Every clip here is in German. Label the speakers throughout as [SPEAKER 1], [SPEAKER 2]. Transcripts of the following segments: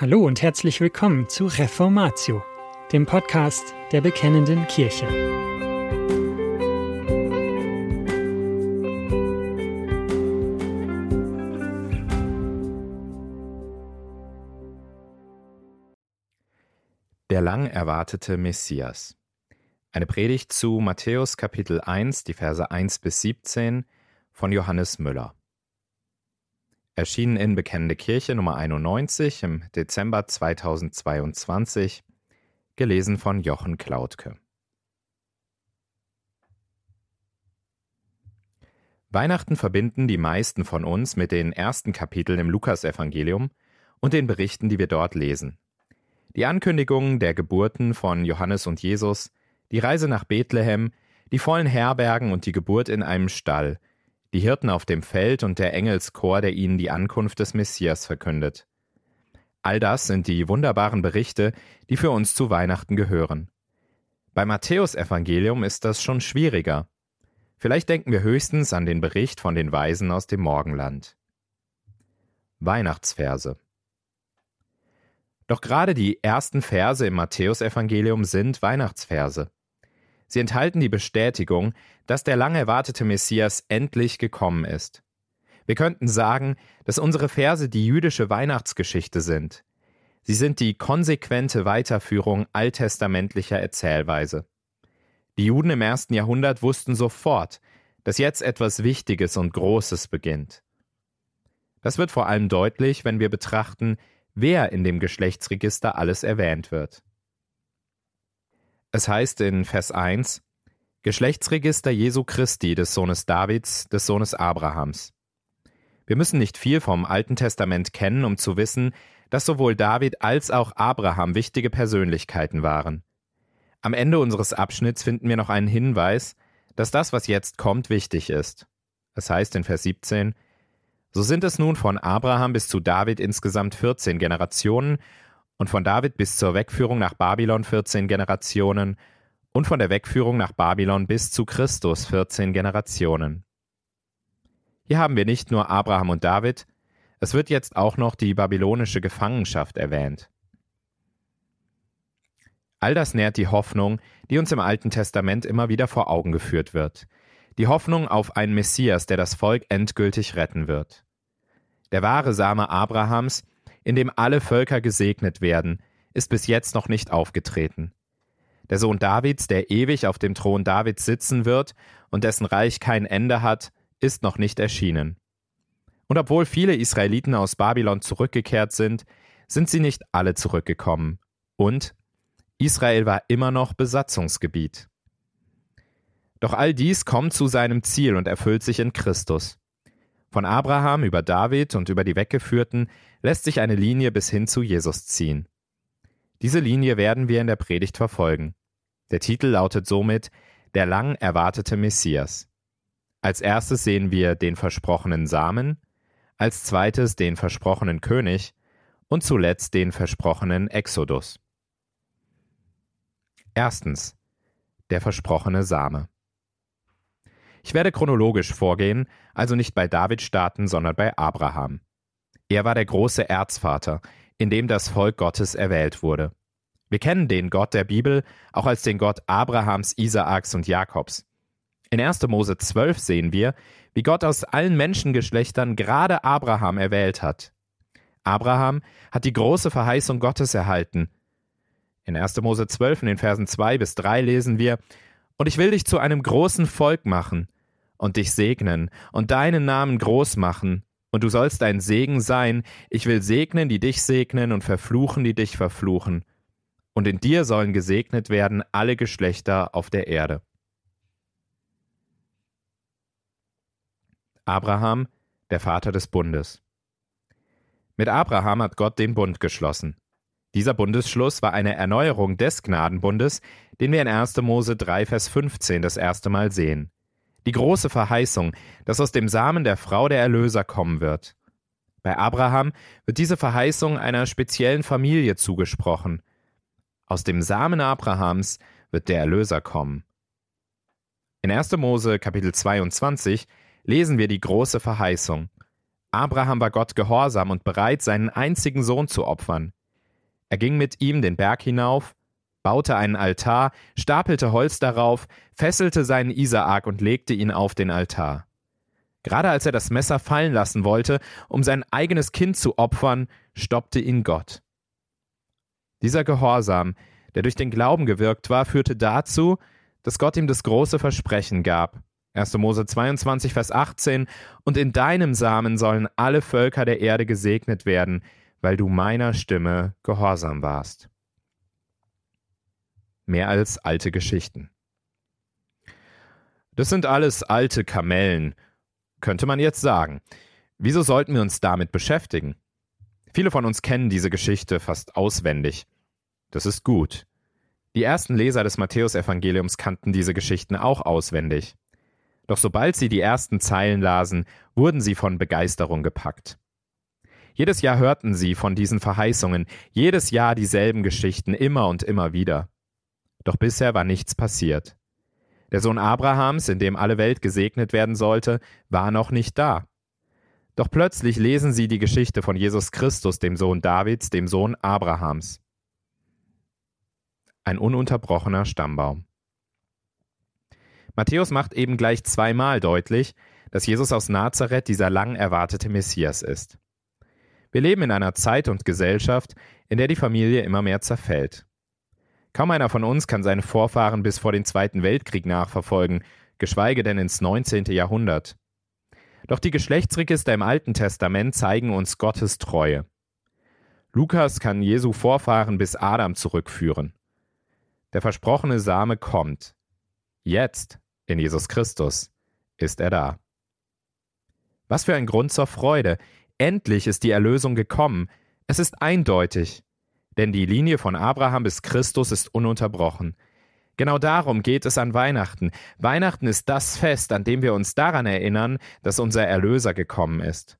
[SPEAKER 1] Hallo und herzlich willkommen zu Reformatio, dem Podcast der Bekennenden Kirche.
[SPEAKER 2] Der lang erwartete Messias. Eine Predigt zu Matthäus Kapitel 1, die Verse 1 bis 17 von Johannes Müller. Erschienen in Bekennende Kirche Nummer 91 im Dezember 2022, gelesen von Jochen Klautke. Weihnachten verbinden die meisten von uns mit den ersten Kapiteln im Lukasevangelium und den Berichten, die wir dort lesen. Die Ankündigungen der Geburten von Johannes und Jesus, die Reise nach Bethlehem, die vollen Herbergen und die Geburt in einem Stall – die Hirten auf dem Feld und der Engelschor, der ihnen die Ankunft des Messias verkündet. All das sind die wunderbaren Berichte, die für uns zu Weihnachten gehören. Beim Matthäusevangelium ist das schon schwieriger. Vielleicht denken wir höchstens an den Bericht von den Weisen aus dem Morgenland. Weihnachtsverse Doch gerade die ersten Verse im Matthäusevangelium sind Weihnachtsverse. Sie enthalten die Bestätigung, dass der lang erwartete Messias endlich gekommen ist. Wir könnten sagen, dass unsere Verse die jüdische Weihnachtsgeschichte sind. Sie sind die konsequente Weiterführung alttestamentlicher Erzählweise. Die Juden im ersten Jahrhundert wussten sofort, dass jetzt etwas Wichtiges und Großes beginnt. Das wird vor allem deutlich, wenn wir betrachten, wer in dem Geschlechtsregister alles erwähnt wird. Es heißt in Vers 1 Geschlechtsregister Jesu Christi, des Sohnes Davids, des Sohnes Abrahams. Wir müssen nicht viel vom Alten Testament kennen, um zu wissen, dass sowohl David als auch Abraham wichtige Persönlichkeiten waren. Am Ende unseres Abschnitts finden wir noch einen Hinweis, dass das, was jetzt kommt, wichtig ist. Es heißt in Vers 17, So sind es nun von Abraham bis zu David insgesamt 14 Generationen und von David bis zur Wegführung nach Babylon 14 Generationen und von der Wegführung nach Babylon bis zu Christus 14 Generationen. Hier haben wir nicht nur Abraham und David, es wird jetzt auch noch die babylonische Gefangenschaft erwähnt. All das nährt die Hoffnung, die uns im Alten Testament immer wieder vor Augen geführt wird. Die Hoffnung auf einen Messias, der das Volk endgültig retten wird. Der wahre Same Abrahams in dem alle Völker gesegnet werden, ist bis jetzt noch nicht aufgetreten. Der Sohn Davids, der ewig auf dem Thron Davids sitzen wird und dessen Reich kein Ende hat, ist noch nicht erschienen. Und obwohl viele Israeliten aus Babylon zurückgekehrt sind, sind sie nicht alle zurückgekommen. Und Israel war immer noch Besatzungsgebiet. Doch all dies kommt zu seinem Ziel und erfüllt sich in Christus. Von Abraham über David und über die Weggeführten lässt sich eine Linie bis hin zu Jesus ziehen. Diese Linie werden wir in der Predigt verfolgen. Der Titel lautet somit Der lang erwartete Messias. Als erstes sehen wir den versprochenen Samen, als zweites den versprochenen König und zuletzt den versprochenen Exodus. Erstens der versprochene Same. Ich werde chronologisch vorgehen, also nicht bei David starten, sondern bei Abraham. Er war der große Erzvater, in dem das Volk Gottes erwählt wurde. Wir kennen den Gott der Bibel auch als den Gott Abrahams, Isaaks und Jakobs. In 1. Mose 12 sehen wir, wie Gott aus allen Menschengeschlechtern gerade Abraham erwählt hat. Abraham hat die große Verheißung Gottes erhalten. In 1. Mose 12 in den Versen 2 bis 3 lesen wir, und ich will dich zu einem großen Volk machen und dich segnen und deinen Namen groß machen, und du sollst ein Segen sein, ich will segnen, die dich segnen, und verfluchen, die dich verfluchen. Und in dir sollen gesegnet werden alle Geschlechter auf der Erde. Abraham, der Vater des Bundes. Mit Abraham hat Gott den Bund geschlossen. Dieser Bundesschluss war eine Erneuerung des Gnadenbundes, den wir in 1. Mose 3, Vers 15 das erste Mal sehen. Die große Verheißung, dass aus dem Samen der Frau der Erlöser kommen wird. Bei Abraham wird diese Verheißung einer speziellen Familie zugesprochen. Aus dem Samen Abrahams wird der Erlöser kommen. In 1. Mose Kapitel 22 lesen wir die große Verheißung. Abraham war Gott gehorsam und bereit, seinen einzigen Sohn zu opfern. Er ging mit ihm den Berg hinauf, baute einen Altar, stapelte Holz darauf, fesselte seinen Isaak und legte ihn auf den Altar. Gerade als er das Messer fallen lassen wollte, um sein eigenes Kind zu opfern, stoppte ihn Gott. Dieser Gehorsam, der durch den Glauben gewirkt war, führte dazu, dass Gott ihm das große Versprechen gab. 1. Mose 22, Vers 18 Und in deinem Samen sollen alle Völker der Erde gesegnet werden, weil du meiner Stimme gehorsam warst. Mehr als alte Geschichten. Das sind alles alte Kamellen, könnte man jetzt sagen. Wieso sollten wir uns damit beschäftigen? Viele von uns kennen diese Geschichte fast auswendig. Das ist gut. Die ersten Leser des Matthäusevangeliums kannten diese Geschichten auch auswendig. Doch sobald sie die ersten Zeilen lasen, wurden sie von Begeisterung gepackt. Jedes Jahr hörten sie von diesen Verheißungen, jedes Jahr dieselben Geschichten immer und immer wieder. Doch bisher war nichts passiert. Der Sohn Abrahams, in dem alle Welt gesegnet werden sollte, war noch nicht da. Doch plötzlich lesen sie die Geschichte von Jesus Christus, dem Sohn Davids, dem Sohn Abrahams. Ein ununterbrochener Stammbaum. Matthäus macht eben gleich zweimal deutlich, dass Jesus aus Nazareth dieser lang erwartete Messias ist. Wir leben in einer Zeit und Gesellschaft, in der die Familie immer mehr zerfällt. Kaum einer von uns kann seine Vorfahren bis vor den Zweiten Weltkrieg nachverfolgen, geschweige denn ins 19. Jahrhundert. Doch die Geschlechtsregister im Alten Testament zeigen uns Gottes Treue. Lukas kann Jesu Vorfahren bis Adam zurückführen. Der versprochene Same kommt. Jetzt, in Jesus Christus, ist er da. Was für ein Grund zur Freude. Endlich ist die Erlösung gekommen. Es ist eindeutig. Denn die Linie von Abraham bis Christus ist ununterbrochen. Genau darum geht es an Weihnachten. Weihnachten ist das Fest, an dem wir uns daran erinnern, dass unser Erlöser gekommen ist.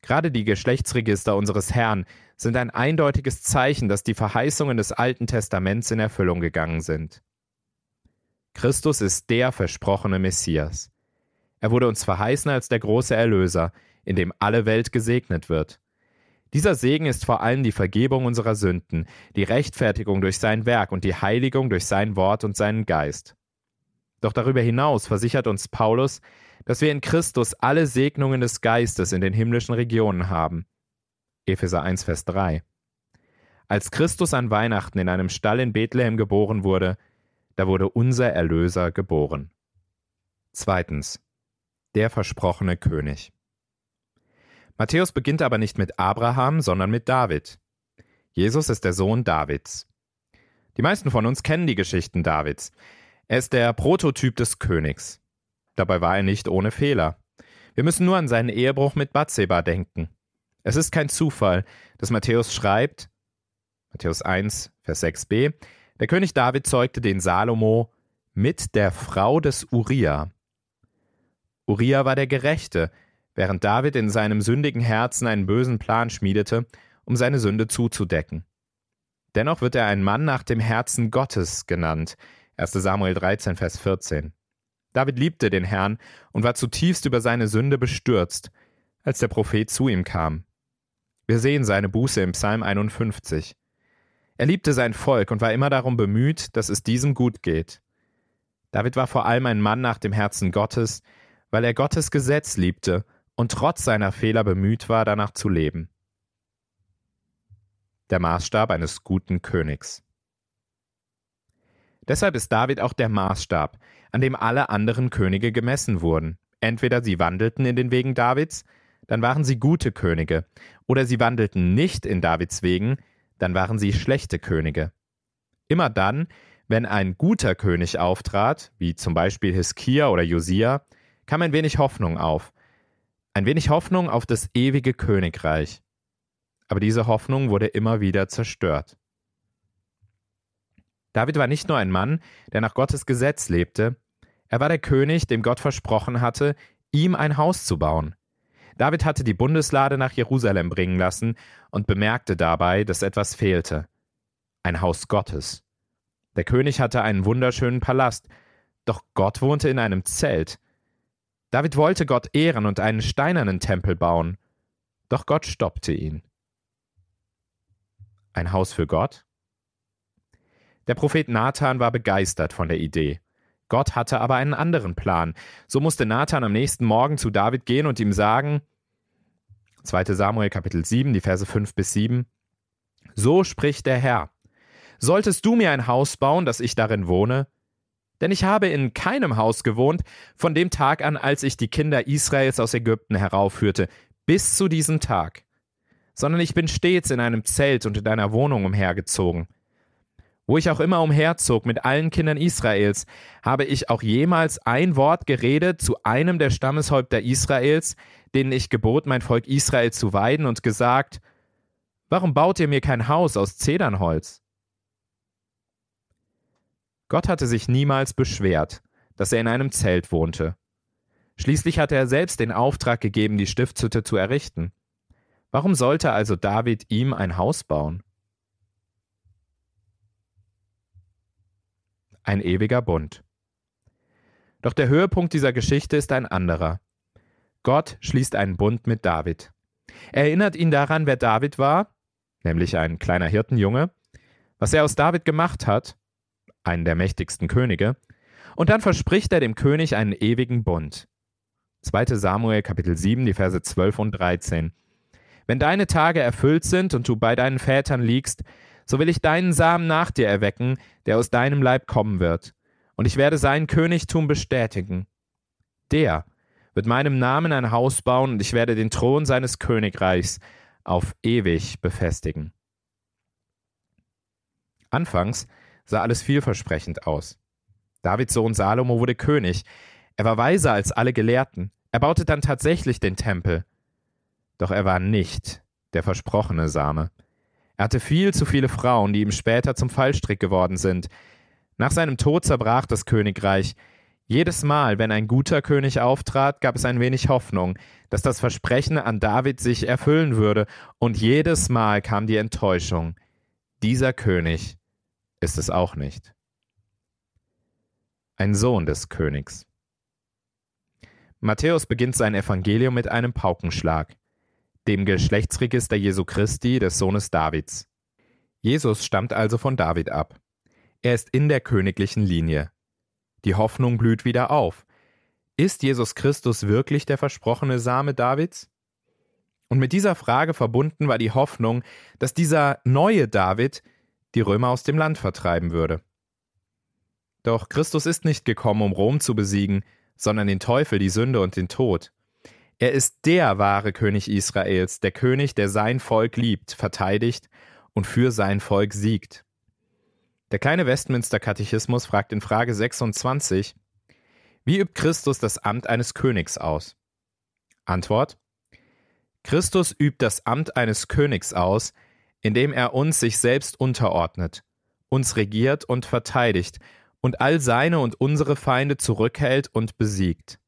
[SPEAKER 2] Gerade die Geschlechtsregister unseres Herrn sind ein eindeutiges Zeichen, dass die Verheißungen des Alten Testaments in Erfüllung gegangen sind. Christus ist der versprochene Messias. Er wurde uns verheißen als der große Erlöser, in dem alle Welt gesegnet wird. Dieser Segen ist vor allem die Vergebung unserer Sünden, die Rechtfertigung durch sein Werk und die Heiligung durch sein Wort und seinen Geist. Doch darüber hinaus versichert uns Paulus, dass wir in Christus alle Segnungen des Geistes in den himmlischen Regionen haben. Epheser 1, Vers 3. Als Christus an Weihnachten in einem Stall in Bethlehem geboren wurde, da wurde unser Erlöser geboren. Zweitens. Der versprochene König. Matthäus beginnt aber nicht mit Abraham, sondern mit David. Jesus ist der Sohn Davids. Die meisten von uns kennen die Geschichten Davids. Er ist der Prototyp des Königs. Dabei war er nicht ohne Fehler. Wir müssen nur an seinen Ehebruch mit Bathseba denken. Es ist kein Zufall, dass Matthäus schreibt, Matthäus 1, Vers 6b, der König David zeugte den Salomo mit der Frau des Uriah. Uriah war der Gerechte, während David in seinem sündigen Herzen einen bösen Plan schmiedete, um seine Sünde zuzudecken. Dennoch wird er ein Mann nach dem Herzen Gottes genannt. 1 Samuel 13, Vers 14. David liebte den Herrn und war zutiefst über seine Sünde bestürzt, als der Prophet zu ihm kam. Wir sehen seine Buße im Psalm 51. Er liebte sein Volk und war immer darum bemüht, dass es diesem gut geht. David war vor allem ein Mann nach dem Herzen Gottes, weil er Gottes Gesetz liebte und trotz seiner Fehler bemüht war, danach zu leben. Der Maßstab eines guten Königs. Deshalb ist David auch der Maßstab, an dem alle anderen Könige gemessen wurden. Entweder sie wandelten in den Wegen Davids, dann waren sie gute Könige, oder sie wandelten nicht in Davids Wegen, dann waren sie schlechte Könige. Immer dann, wenn ein guter König auftrat, wie zum Beispiel Hiskia oder Josia, kam ein wenig Hoffnung auf, ein wenig Hoffnung auf das ewige Königreich. Aber diese Hoffnung wurde immer wieder zerstört. David war nicht nur ein Mann, der nach Gottes Gesetz lebte, er war der König, dem Gott versprochen hatte, ihm ein Haus zu bauen. David hatte die Bundeslade nach Jerusalem bringen lassen und bemerkte dabei, dass etwas fehlte. Ein Haus Gottes. Der König hatte einen wunderschönen Palast, doch Gott wohnte in einem Zelt, David wollte Gott ehren und einen steinernen Tempel bauen, doch Gott stoppte ihn. Ein Haus für Gott? Der Prophet Nathan war begeistert von der Idee. Gott hatte aber einen anderen Plan. So musste Nathan am nächsten Morgen zu David gehen und ihm sagen, 2. Samuel Kapitel 7, die Verse 5 bis 7, So spricht der Herr, Solltest du mir ein Haus bauen, dass ich darin wohne? Denn ich habe in keinem Haus gewohnt, von dem Tag an, als ich die Kinder Israels aus Ägypten heraufführte, bis zu diesem Tag, sondern ich bin stets in einem Zelt und in einer Wohnung umhergezogen. Wo ich auch immer umherzog mit allen Kindern Israels, habe ich auch jemals ein Wort geredet zu einem der Stammeshäupter Israels, denen ich gebot, mein Volk Israel zu weiden, und gesagt, Warum baut ihr mir kein Haus aus Zedernholz? Gott hatte sich niemals beschwert, dass er in einem Zelt wohnte. Schließlich hatte er selbst den Auftrag gegeben, die Stiftshütte zu errichten. Warum sollte also David ihm ein Haus bauen? ein ewiger Bund. Doch der Höhepunkt dieser Geschichte ist ein anderer. Gott schließt einen Bund mit David. Er erinnert ihn daran, wer David war, nämlich ein kleiner Hirtenjunge, was er aus David gemacht hat, einen der mächtigsten Könige, und dann verspricht er dem König einen ewigen Bund. 2. Samuel Kapitel 7, die Verse 12 und 13. Wenn deine Tage erfüllt sind und du bei deinen Vätern liegst, so will ich deinen Samen nach dir erwecken, der aus deinem Leib kommen wird, und ich werde sein Königtum bestätigen. Der wird meinem Namen ein Haus bauen, und ich werde den Thron seines Königreichs auf ewig befestigen. Anfangs sah alles vielversprechend aus. Davids Sohn Salomo wurde König, er war weiser als alle Gelehrten, er baute dann tatsächlich den Tempel. Doch er war nicht der versprochene Same. Er hatte viel zu viele Frauen, die ihm später zum Fallstrick geworden sind. Nach seinem Tod zerbrach das Königreich. Jedes Mal, wenn ein guter König auftrat, gab es ein wenig Hoffnung, dass das Versprechen an David sich erfüllen würde, und jedes Mal kam die Enttäuschung. Dieser König ist es auch nicht. Ein Sohn des Königs. Matthäus beginnt sein Evangelium mit einem Paukenschlag dem Geschlechtsregister Jesu Christi, des Sohnes Davids. Jesus stammt also von David ab. Er ist in der königlichen Linie. Die Hoffnung blüht wieder auf. Ist Jesus Christus wirklich der versprochene Same Davids? Und mit dieser Frage verbunden war die Hoffnung, dass dieser neue David die Römer aus dem Land vertreiben würde. Doch Christus ist nicht gekommen, um Rom zu besiegen, sondern den Teufel, die Sünde und den Tod. Er ist der wahre König Israels, der König, der sein Volk liebt, verteidigt und für sein Volk siegt. Der kleine Westminster-Katechismus fragt in Frage 26, wie übt Christus das Amt eines Königs aus? Antwort: Christus übt das Amt eines Königs aus, indem er uns sich selbst unterordnet, uns regiert und verteidigt und all seine und unsere Feinde zurückhält und besiegt.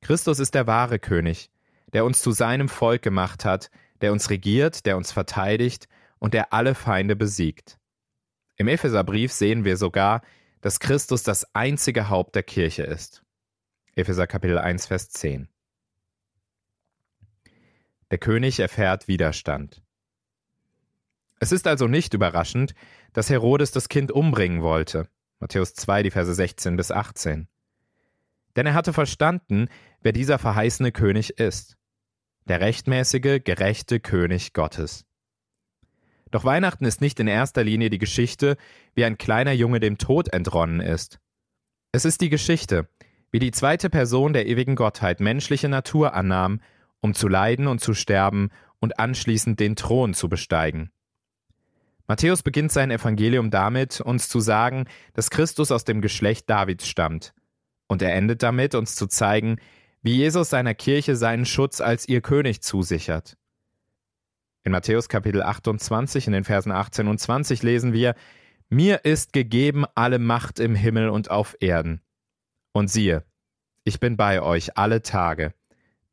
[SPEAKER 2] Christus ist der wahre König, der uns zu seinem Volk gemacht hat, der uns regiert, der uns verteidigt und der alle Feinde besiegt. Im Epheserbrief sehen wir sogar, dass Christus das einzige Haupt der Kirche ist. Epheser Kapitel 1, Vers 10. Der König erfährt Widerstand. Es ist also nicht überraschend, dass Herodes das Kind umbringen wollte. Matthäus 2, die Verse 16 bis 18. Denn er hatte verstanden, wer dieser verheißene König ist. Der rechtmäßige, gerechte König Gottes. Doch Weihnachten ist nicht in erster Linie die Geschichte, wie ein kleiner Junge dem Tod entronnen ist. Es ist die Geschichte, wie die zweite Person der ewigen Gottheit menschliche Natur annahm, um zu leiden und zu sterben und anschließend den Thron zu besteigen. Matthäus beginnt sein Evangelium damit, uns zu sagen, dass Christus aus dem Geschlecht Davids stammt. Und er endet damit, uns zu zeigen, wie Jesus seiner Kirche seinen Schutz als ihr König zusichert. In Matthäus Kapitel 28 in den Versen 18 und 20 lesen wir, Mir ist gegeben alle Macht im Himmel und auf Erden. Und siehe, ich bin bei euch alle Tage,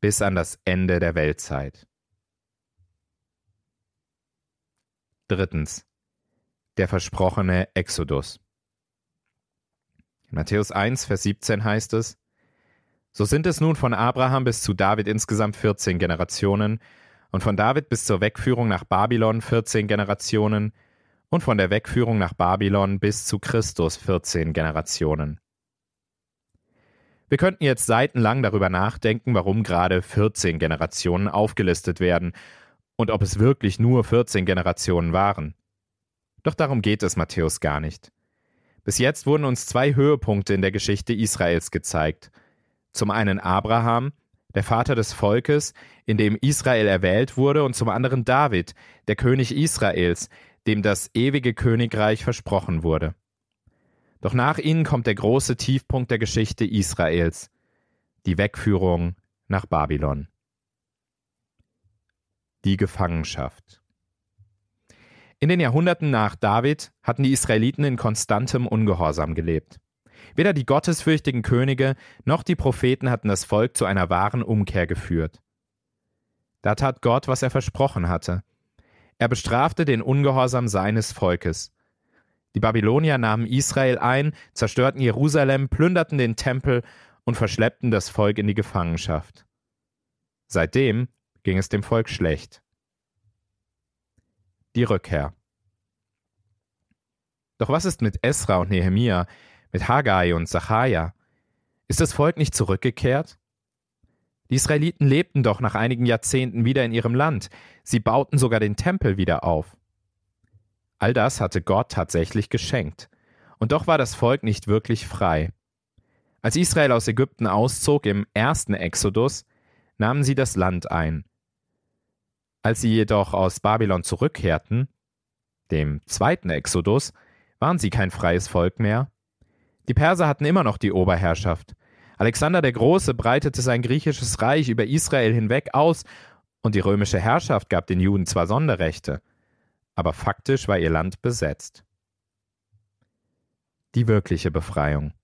[SPEAKER 2] bis an das Ende der Weltzeit. Drittens. Der versprochene Exodus. In Matthäus 1, Vers 17 heißt es, so sind es nun von Abraham bis zu David insgesamt 14 Generationen, und von David bis zur Wegführung nach Babylon 14 Generationen und von der Wegführung nach Babylon bis zu Christus 14 Generationen. Wir könnten jetzt seitenlang darüber nachdenken, warum gerade 14 Generationen aufgelistet werden und ob es wirklich nur 14 Generationen waren. Doch darum geht es Matthäus gar nicht. Bis jetzt wurden uns zwei Höhepunkte in der Geschichte Israels gezeigt. Zum einen Abraham, der Vater des Volkes, in dem Israel erwählt wurde, und zum anderen David, der König Israels, dem das ewige Königreich versprochen wurde. Doch nach ihnen kommt der große Tiefpunkt der Geschichte Israels, die Wegführung nach Babylon. Die Gefangenschaft. In den Jahrhunderten nach David hatten die Israeliten in konstantem Ungehorsam gelebt. Weder die gottesfürchtigen Könige noch die Propheten hatten das Volk zu einer wahren Umkehr geführt. Da tat Gott, was er versprochen hatte. Er bestrafte den Ungehorsam seines Volkes. Die Babylonier nahmen Israel ein, zerstörten Jerusalem, plünderten den Tempel und verschleppten das Volk in die Gefangenschaft. Seitdem ging es dem Volk schlecht. Die Rückkehr. Doch was ist mit Esra und Nehemia, mit Haggai und Sacharja? Ist das Volk nicht zurückgekehrt? Die Israeliten lebten doch nach einigen Jahrzehnten wieder in ihrem Land. Sie bauten sogar den Tempel wieder auf. All das hatte Gott tatsächlich geschenkt. Und doch war das Volk nicht wirklich frei. Als Israel aus Ägypten auszog im ersten Exodus, nahmen sie das Land ein. Als sie jedoch aus Babylon zurückkehrten, dem zweiten Exodus, waren sie kein freies Volk mehr. Die Perser hatten immer noch die Oberherrschaft. Alexander der Große breitete sein griechisches Reich über Israel hinweg aus, und die römische Herrschaft gab den Juden zwar Sonderrechte, aber faktisch war ihr Land besetzt. Die wirkliche Befreiung.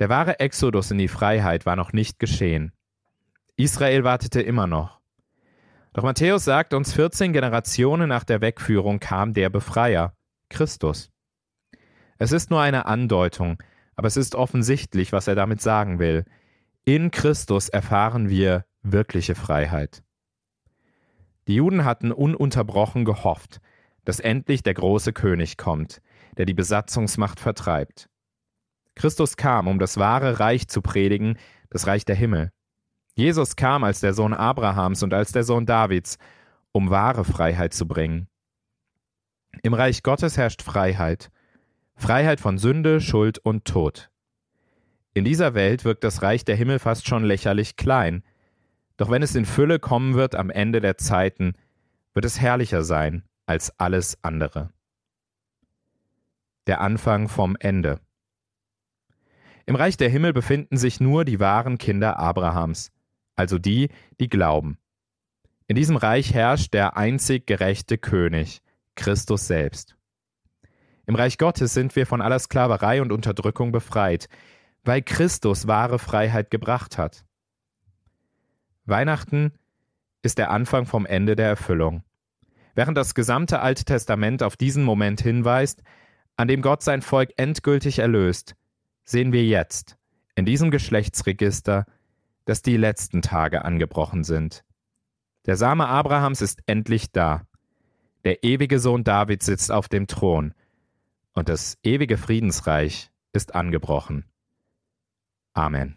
[SPEAKER 2] Der wahre Exodus in die Freiheit war noch nicht geschehen. Israel wartete immer noch. Doch Matthäus sagt uns, 14 Generationen nach der Wegführung kam der Befreier, Christus. Es ist nur eine Andeutung, aber es ist offensichtlich, was er damit sagen will. In Christus erfahren wir wirkliche Freiheit. Die Juden hatten ununterbrochen gehofft, dass endlich der große König kommt, der die Besatzungsmacht vertreibt. Christus kam, um das wahre Reich zu predigen, das Reich der Himmel. Jesus kam als der Sohn Abrahams und als der Sohn Davids, um wahre Freiheit zu bringen. Im Reich Gottes herrscht Freiheit, Freiheit von Sünde, Schuld und Tod. In dieser Welt wirkt das Reich der Himmel fast schon lächerlich klein, doch wenn es in Fülle kommen wird am Ende der Zeiten, wird es herrlicher sein als alles andere. Der Anfang vom Ende. Im Reich der Himmel befinden sich nur die wahren Kinder Abrahams, also die, die glauben. In diesem Reich herrscht der einzig gerechte König, Christus selbst. Im Reich Gottes sind wir von aller Sklaverei und Unterdrückung befreit, weil Christus wahre Freiheit gebracht hat. Weihnachten ist der Anfang vom Ende der Erfüllung. Während das gesamte Alte Testament auf diesen Moment hinweist, an dem Gott sein Volk endgültig erlöst, sehen wir jetzt, in diesem Geschlechtsregister, dass die letzten Tage angebrochen sind. Der Same Abrahams ist endlich da. Der ewige Sohn David sitzt auf dem Thron. Und das ewige Friedensreich ist angebrochen. Amen.